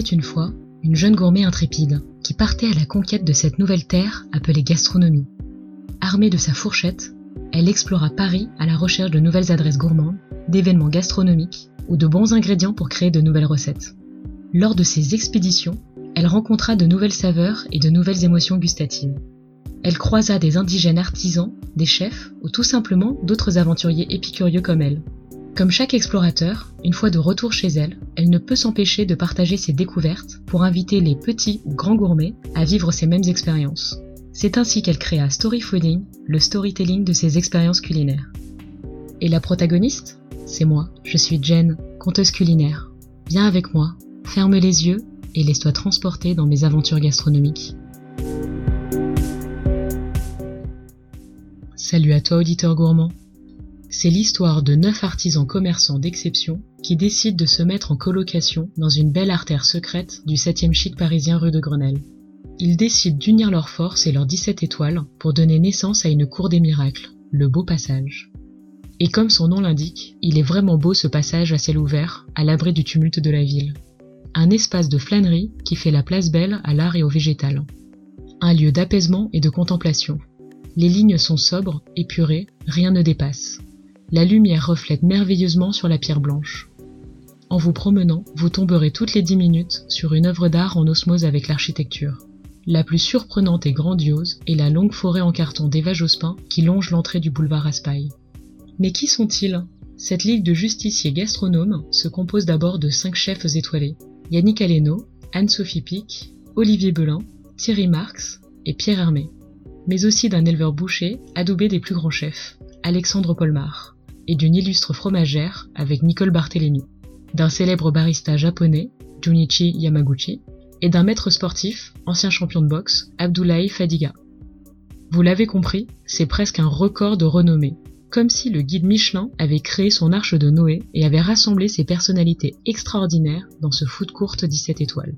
était une fois une jeune gourmet intrépide qui partait à la conquête de cette nouvelle terre appelée gastronomie. Armée de sa fourchette, elle explora Paris à la recherche de nouvelles adresses gourmandes, d'événements gastronomiques ou de bons ingrédients pour créer de nouvelles recettes. Lors de ces expéditions, elle rencontra de nouvelles saveurs et de nouvelles émotions gustatives. Elle croisa des indigènes artisans, des chefs ou tout simplement d'autres aventuriers épicurieux comme elle. Comme chaque explorateur, une fois de retour chez elle, elle ne peut s'empêcher de partager ses découvertes pour inviter les petits ou grands gourmets à vivre ces mêmes expériences. C'est ainsi qu'elle créa Story Fooding, le storytelling de ses expériences culinaires. Et la protagoniste? C'est moi, je suis Jen, conteuse culinaire. Viens avec moi, ferme les yeux et laisse-toi transporter dans mes aventures gastronomiques. Salut à toi auditeur gourmand. C'est l'histoire de neuf artisans commerçants d'exception qui décident de se mettre en colocation dans une belle artère secrète du 7e chic parisien rue de Grenelle. Ils décident d'unir leurs forces et leurs 17 étoiles pour donner naissance à une cour des miracles, le Beau Passage. Et comme son nom l'indique, il est vraiment beau ce passage à ciel ouvert, à l'abri du tumulte de la ville. Un espace de flânerie qui fait la place belle à l'art et au végétal. Un lieu d'apaisement et de contemplation. Les lignes sont sobres, épurées, rien ne dépasse la lumière reflète merveilleusement sur la pierre blanche. En vous promenant, vous tomberez toutes les dix minutes sur une œuvre d'art en osmose avec l'architecture. La plus surprenante et grandiose est la longue forêt en carton d'Eva Jospin qui longe l'entrée du boulevard Raspail. Mais qui sont-ils? Cette ligue de justiciers gastronomes se compose d'abord de cinq chefs étoilés. Yannick Aleno, Anne-Sophie Pic, Olivier Belin, Thierry Marx et Pierre Hermé. Mais aussi d'un éleveur boucher adoubé des plus grands chefs, Alexandre Polmar et d'une illustre fromagère avec Nicole Barthélémy, d'un célèbre barista japonais, Junichi Yamaguchi, et d'un maître sportif, ancien champion de boxe, Abdoulaye Fadiga. Vous l'avez compris, c'est presque un record de renommée, comme si le guide Michelin avait créé son arche de Noé et avait rassemblé ses personnalités extraordinaires dans ce foot courte 17 étoiles.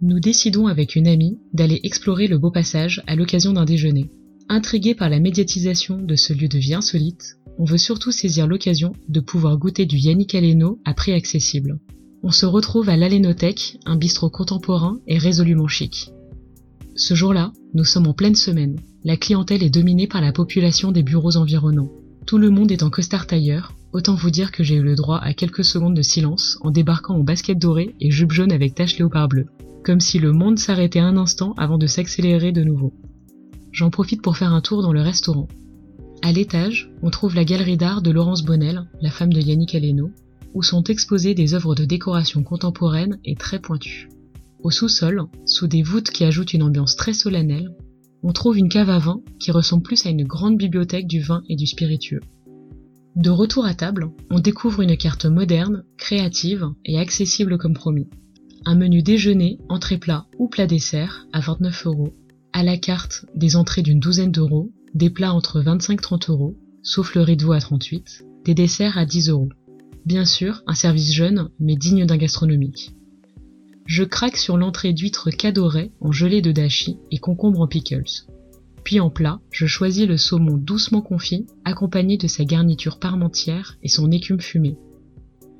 Nous décidons avec une amie d'aller explorer le beau passage à l'occasion d'un déjeuner. Intrigués par la médiatisation de ce lieu de vie insolite, on veut surtout saisir l'occasion de pouvoir goûter du Yannick Aleno à prix accessible. On se retrouve à l'Alénothèque, un bistrot contemporain et résolument chic. Ce jour-là, nous sommes en pleine semaine. La clientèle est dominée par la population des bureaux environnants. Tout le monde est en costard tailleur, autant vous dire que j'ai eu le droit à quelques secondes de silence en débarquant en basket doré et jupe jaune avec tache léopard bleu, comme si le monde s'arrêtait un instant avant de s'accélérer de nouveau. J'en profite pour faire un tour dans le restaurant. À l'étage, on trouve la galerie d'art de Laurence Bonnel, la femme de Yannick Aleno, où sont exposées des œuvres de décoration contemporaine et très pointues. Au sous-sol, sous des voûtes qui ajoutent une ambiance très solennelle, on trouve une cave à vin qui ressemble plus à une grande bibliothèque du vin et du spiritueux. De retour à table, on découvre une carte moderne, créative et accessible comme promis. Un menu déjeuner, entrée plat ou plat dessert à 29 euros, à la carte des entrées d'une douzaine d'euros des plats entre 25-30 euros, sauf le rideau à 38, des desserts à 10 euros. Bien sûr, un service jeune, mais digne d'un gastronomique. Je craque sur l'entrée d'huîtres cadorées en gelée de dashi et concombre en pickles. Puis en plat, je choisis le saumon doucement confit, accompagné de sa garniture parmentière et son écume fumée.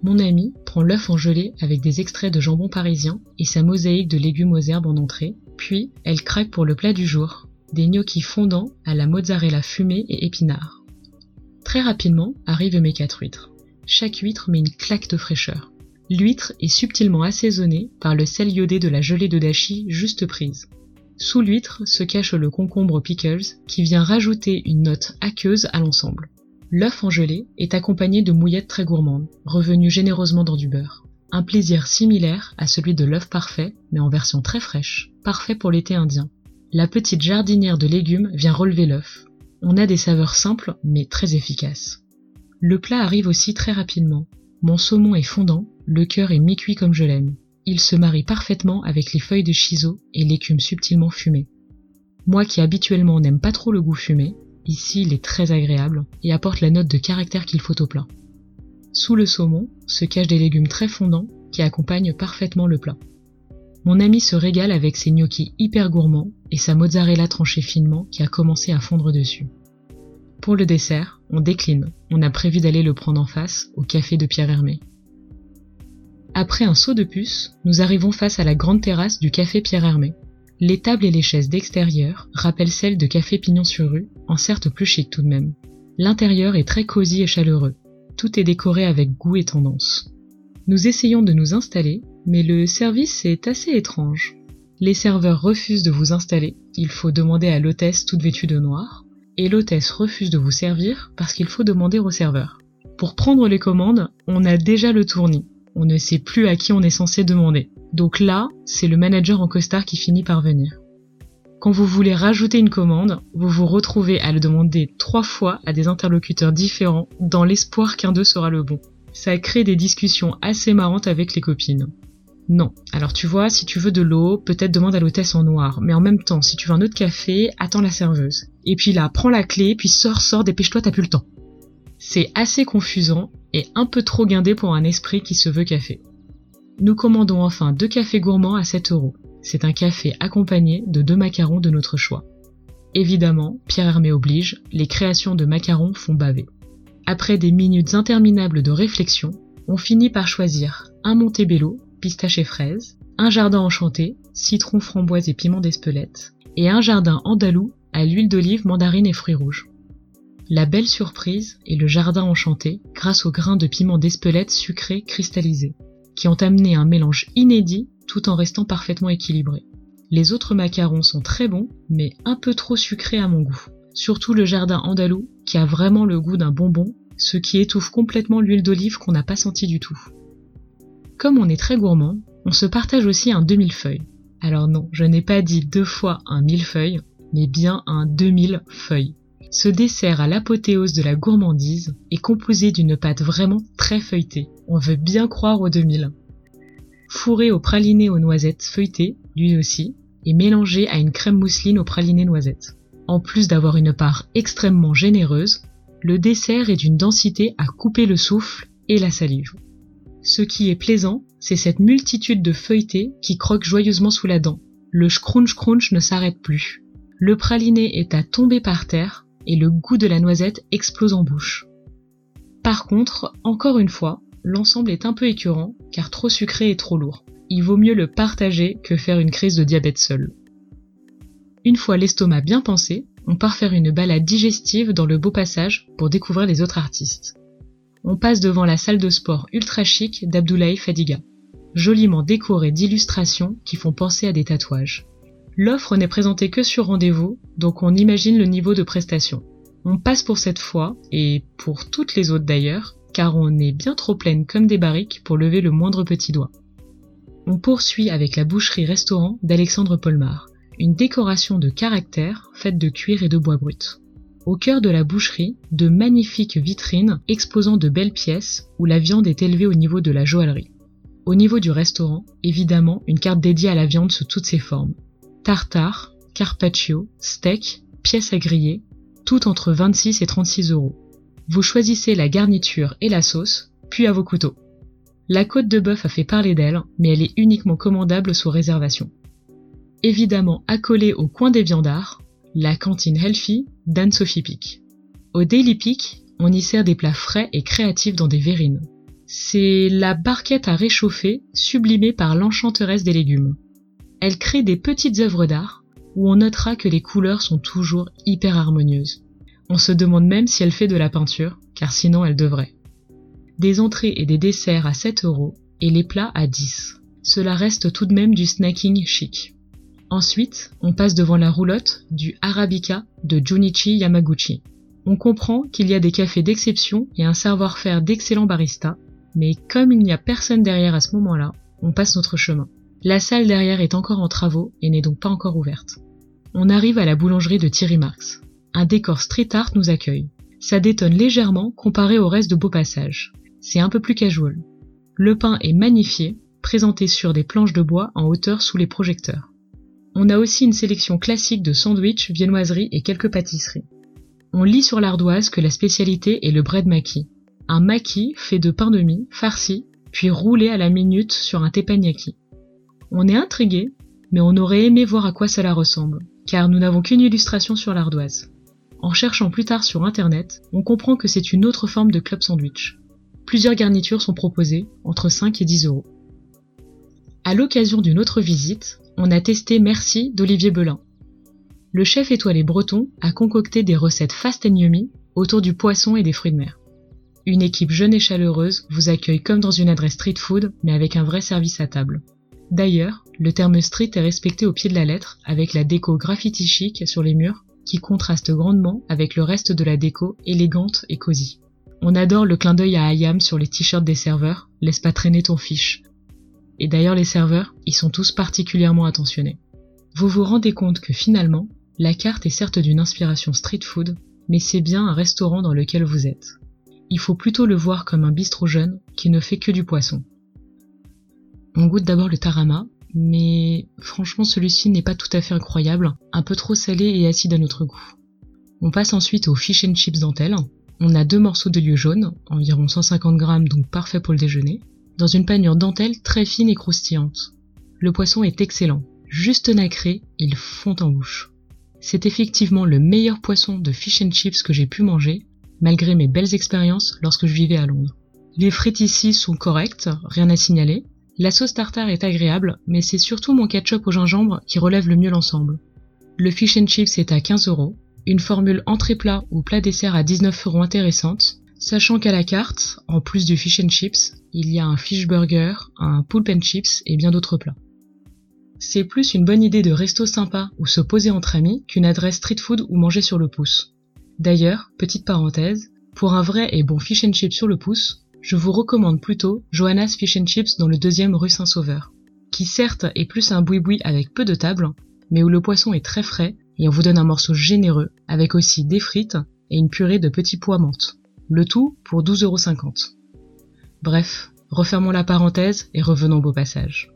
Mon ami prend l'œuf en gelée avec des extraits de jambon parisien et sa mosaïque de légumes aux herbes en entrée, puis elle craque pour le plat du jour, des gnocchis fondants à la mozzarella fumée et épinards. Très rapidement arrivent mes quatre huîtres. Chaque huître met une claque de fraîcheur. L'huître est subtilement assaisonnée par le sel iodé de la gelée de dashi juste prise. Sous l'huître se cache le concombre pickles qui vient rajouter une note aqueuse à l'ensemble. L'œuf en gelée est accompagné de mouillettes très gourmandes, revenues généreusement dans du beurre. Un plaisir similaire à celui de l'œuf parfait, mais en version très fraîche, parfait pour l'été indien. La petite jardinière de légumes vient relever l'œuf. On a des saveurs simples mais très efficaces. Le plat arrive aussi très rapidement. Mon saumon est fondant, le cœur est mi-cuit comme je l'aime. Il se marie parfaitement avec les feuilles de chiso et l'écume subtilement fumée. Moi qui habituellement n'aime pas trop le goût fumé, ici il est très agréable et apporte la note de caractère qu'il faut au plat. Sous le saumon se cachent des légumes très fondants qui accompagnent parfaitement le plat. Mon ami se régale avec ses gnocchis hyper gourmands et sa mozzarella tranchée finement qui a commencé à fondre dessus. Pour le dessert, on décline. On a prévu d'aller le prendre en face au café de Pierre Hermé. Après un saut de puce, nous arrivons face à la grande terrasse du café Pierre Hermé. Les tables et les chaises d'extérieur rappellent celles de café Pignon sur rue, en certes plus chic tout de même. L'intérieur est très cosy et chaleureux. Tout est décoré avec goût et tendance. Nous essayons de nous installer, mais le service est assez étrange. Les serveurs refusent de vous installer, il faut demander à l'hôtesse toute vêtue de noir, et l'hôtesse refuse de vous servir parce qu'il faut demander au serveur. Pour prendre les commandes, on a déjà le tournis. On ne sait plus à qui on est censé demander. Donc là, c'est le manager en costard qui finit par venir. Quand vous voulez rajouter une commande, vous vous retrouvez à le demander trois fois à des interlocuteurs différents dans l'espoir qu'un d'eux sera le bon. Ça crée des discussions assez marrantes avec les copines. Non. Alors tu vois, si tu veux de l'eau, peut-être demande à l'hôtesse en noir. Mais en même temps, si tu veux un autre café, attends la serveuse. Et puis là, prends la clé, puis sors, sors, dépêche-toi, t'as plus le temps. C'est assez confusant et un peu trop guindé pour un esprit qui se veut café. Nous commandons enfin deux cafés gourmands à 7 euros. C'est un café accompagné de deux macarons de notre choix. Évidemment, Pierre Hermé oblige, les créations de macarons font baver. Après des minutes interminables de réflexion, on finit par choisir un Montebello, pistache et fraise, un jardin enchanté, citron, framboise et piment d'Espelette, et un jardin andalou à l'huile d'olive, mandarine et fruits rouges. La belle surprise est le jardin enchanté grâce aux grains de piment d'Espelette sucrés cristallisés, qui ont amené un mélange inédit tout en restant parfaitement équilibré. Les autres macarons sont très bons, mais un peu trop sucrés à mon goût. Surtout le jardin andalou, qui a vraiment le goût d'un bonbon, ce qui étouffe complètement l'huile d'olive qu'on n'a pas senti du tout. Comme on est très gourmand, on se partage aussi un demi-feuille. Alors non, je n'ai pas dit deux fois un millefeuille, mais bien un 2000 feuilles. Ce dessert à l'apothéose de la gourmandise est composé d'une pâte vraiment très feuilletée. On veut bien croire aux 2000. Fourré au praliné aux noisettes feuilletées, lui aussi, et mélangé à une crème mousseline au praliné noisettes. En plus d'avoir une part extrêmement généreuse, le dessert est d'une densité à couper le souffle et la salive. Ce qui est plaisant, c'est cette multitude de feuilletés qui croquent joyeusement sous la dent. Le scrunch crunch ne s'arrête plus. Le praliné est à tomber par terre et le goût de la noisette explose en bouche. Par contre, encore une fois, l'ensemble est un peu écœurant car trop sucré et trop lourd. Il vaut mieux le partager que faire une crise de diabète seul. Une fois l'estomac bien pensé, on part faire une balade digestive dans le beau passage pour découvrir les autres artistes on passe devant la salle de sport ultra chic d'Abdoulaye Fadiga, joliment décorée d'illustrations qui font penser à des tatouages. L'offre n'est présentée que sur rendez-vous, donc on imagine le niveau de prestation. On passe pour cette fois, et pour toutes les autres d'ailleurs, car on est bien trop pleine comme des barriques pour lever le moindre petit doigt. On poursuit avec la boucherie-restaurant d'Alexandre Polmar, une décoration de caractère faite de cuir et de bois brut. Au cœur de la boucherie, de magnifiques vitrines exposant de belles pièces où la viande est élevée au niveau de la joaillerie. Au niveau du restaurant, évidemment, une carte dédiée à la viande sous toutes ses formes. Tartare, carpaccio, steak, pièces à griller, tout entre 26 et 36 euros. Vous choisissez la garniture et la sauce, puis à vos couteaux. La côte de bœuf a fait parler d'elle, mais elle est uniquement commandable sous réservation. Évidemment accolée au coin des viandards, la cantine Healthy d'Anne-Sophie Pic. Au Daily Peak, on y sert des plats frais et créatifs dans des verrines. C'est la barquette à réchauffer sublimée par l'enchanteresse des légumes. Elle crée des petites œuvres d'art où on notera que les couleurs sont toujours hyper harmonieuses. On se demande même si elle fait de la peinture, car sinon elle devrait. Des entrées et des desserts à 7 euros et les plats à 10. Cela reste tout de même du snacking chic. Ensuite, on passe devant la roulotte du Arabica de Junichi Yamaguchi. On comprend qu'il y a des cafés d'exception et un savoir-faire d'excellents baristas, mais comme il n'y a personne derrière à ce moment-là, on passe notre chemin. La salle derrière est encore en travaux et n'est donc pas encore ouverte. On arrive à la boulangerie de Thierry Marx. Un décor street art nous accueille. Ça détonne légèrement comparé au reste de Beau Passage. C'est un peu plus casual. Le pain est magnifié, présenté sur des planches de bois en hauteur sous les projecteurs. On a aussi une sélection classique de sandwichs, viennoiseries et quelques pâtisseries. On lit sur l'ardoise que la spécialité est le bread maki, un maki fait de pain de mie, farci, puis roulé à la minute sur un teppanyaki. On est intrigué, mais on aurait aimé voir à quoi cela ressemble, car nous n'avons qu'une illustration sur l'ardoise. En cherchant plus tard sur internet, on comprend que c'est une autre forme de club sandwich. Plusieurs garnitures sont proposées, entre 5 et 10 euros. À l'occasion d'une autre visite, on a testé Merci d'Olivier Belin. Le chef étoilé breton a concocté des recettes fast and yummy autour du poisson et des fruits de mer. Une équipe jeune et chaleureuse vous accueille comme dans une adresse street food, mais avec un vrai service à table. D'ailleurs, le terme street est respecté au pied de la lettre, avec la déco graffiti chic sur les murs, qui contraste grandement avec le reste de la déco élégante et cosy. On adore le clin d'œil à Ayam sur les t-shirts des serveurs, laisse pas traîner ton fiche. Et d'ailleurs les serveurs, ils sont tous particulièrement attentionnés. Vous vous rendez compte que finalement, la carte est certes d'une inspiration street food, mais c'est bien un restaurant dans lequel vous êtes. Il faut plutôt le voir comme un bistrot jeune qui ne fait que du poisson. On goûte d'abord le tarama, mais franchement celui-ci n'est pas tout à fait incroyable, un peu trop salé et acide à notre goût. On passe ensuite au fish and chips dentelle. On a deux morceaux de lieu jaune, environ 150 grammes donc parfait pour le déjeuner, dans une panure dentelle très fine et croustillante. Le poisson est excellent, juste nacré, il fond en bouche. C'est effectivement le meilleur poisson de fish and chips que j'ai pu manger, malgré mes belles expériences lorsque je vivais à Londres. Les frites ici sont correctes, rien à signaler. La sauce tartare est agréable, mais c'est surtout mon ketchup au gingembre qui relève le mieux l'ensemble. Le fish and chips est à 15 euros, une formule entrée plat ou plat dessert à 19 euros intéressante, sachant qu'à la carte, en plus du fish and chips, il y a un fish burger, un pulp and chips et bien d'autres plats. C'est plus une bonne idée de resto sympa ou se poser entre amis qu'une adresse street food ou manger sur le pouce. D'ailleurs, petite parenthèse, pour un vrai et bon fish and chips sur le pouce, je vous recommande plutôt Johanna's Fish and Chips dans le deuxième rue Saint-Sauveur, qui certes est plus un boui-boui avec peu de tables, mais où le poisson est très frais et on vous donne un morceau généreux avec aussi des frites et une purée de petits pois menthe. Le tout pour 12,50€. Bref, refermons la parenthèse et revenons au beau passage.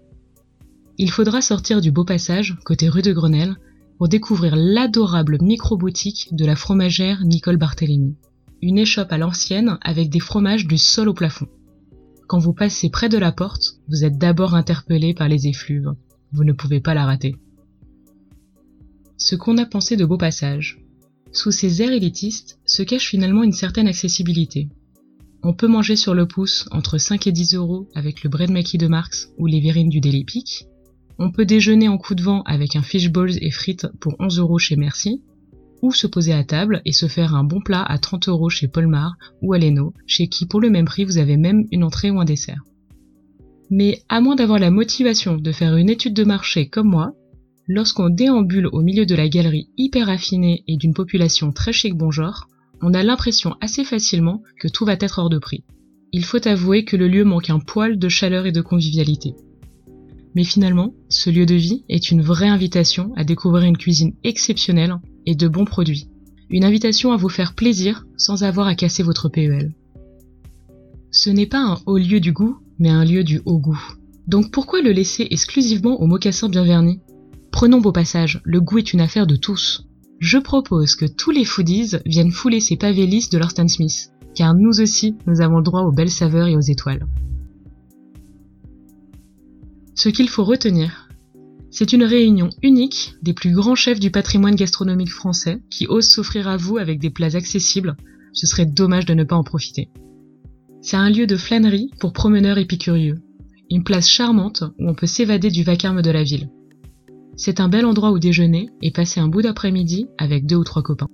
Il faudra sortir du beau passage, côté rue de Grenelle, pour découvrir l'adorable micro-boutique de la fromagère Nicole Barthélémy. Une échoppe à l'ancienne avec des fromages du sol au plafond. Quand vous passez près de la porte, vous êtes d'abord interpellé par les effluves. Vous ne pouvez pas la rater. Ce qu'on a pensé de Beau Passage. Sous ces airs élitistes se cache finalement une certaine accessibilité. On peut manger sur le pouce entre 5 et 10 euros avec le bread maquis de Marx ou les verrines du Daily Peak, on peut déjeuner en coup de vent avec un fish balls et frites pour 11 euros chez Merci, ou se poser à table et se faire un bon plat à 30 euros chez Polmar ou Aleno, chez qui pour le même prix vous avez même une entrée ou un dessert. Mais à moins d'avoir la motivation de faire une étude de marché comme moi, lorsqu'on déambule au milieu de la galerie hyper affinée et d'une population très chic bon genre, on a l'impression assez facilement que tout va être hors de prix. Il faut avouer que le lieu manque un poil de chaleur et de convivialité. Mais finalement, ce lieu de vie est une vraie invitation à découvrir une cuisine exceptionnelle et de bons produits. Une invitation à vous faire plaisir sans avoir à casser votre PEL. Ce n'est pas un haut lieu du goût, mais un lieu du haut goût. Donc pourquoi le laisser exclusivement aux mocassins bien vernis Prenons vos passages, le goût est une affaire de tous. Je propose que tous les foodies viennent fouler ces pavés lisses de leur Stan Smith, car nous aussi, nous avons le droit aux belles saveurs et aux étoiles. Ce qu'il faut retenir, c'est une réunion unique des plus grands chefs du patrimoine gastronomique français qui osent s'offrir à vous avec des plats accessibles. Ce serait dommage de ne pas en profiter. C'est un lieu de flânerie pour promeneurs épicurieux. Une place charmante où on peut s'évader du vacarme de la ville. C'est un bel endroit où déjeuner et passer un bout d'après-midi avec deux ou trois copains.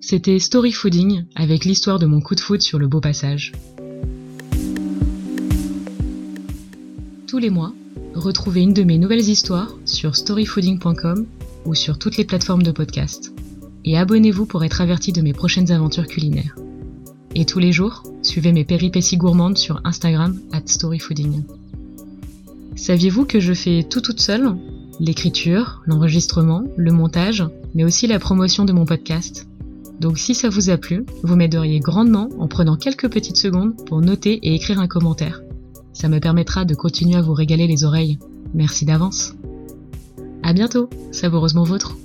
C'était Story Fooding avec l'histoire de mon coup de foot sur le beau passage. tous les mois, retrouvez une de mes nouvelles histoires sur storyfooding.com ou sur toutes les plateformes de podcast. Et abonnez-vous pour être averti de mes prochaines aventures culinaires. Et tous les jours, suivez mes péripéties gourmandes sur Instagram at storyfooding. Saviez-vous que je fais tout toute seule? L'écriture, l'enregistrement, le montage, mais aussi la promotion de mon podcast. Donc si ça vous a plu, vous m'aideriez grandement en prenant quelques petites secondes pour noter et écrire un commentaire. Ça me permettra de continuer à vous régaler les oreilles. Merci d'avance. À bientôt, savoureusement vôtre.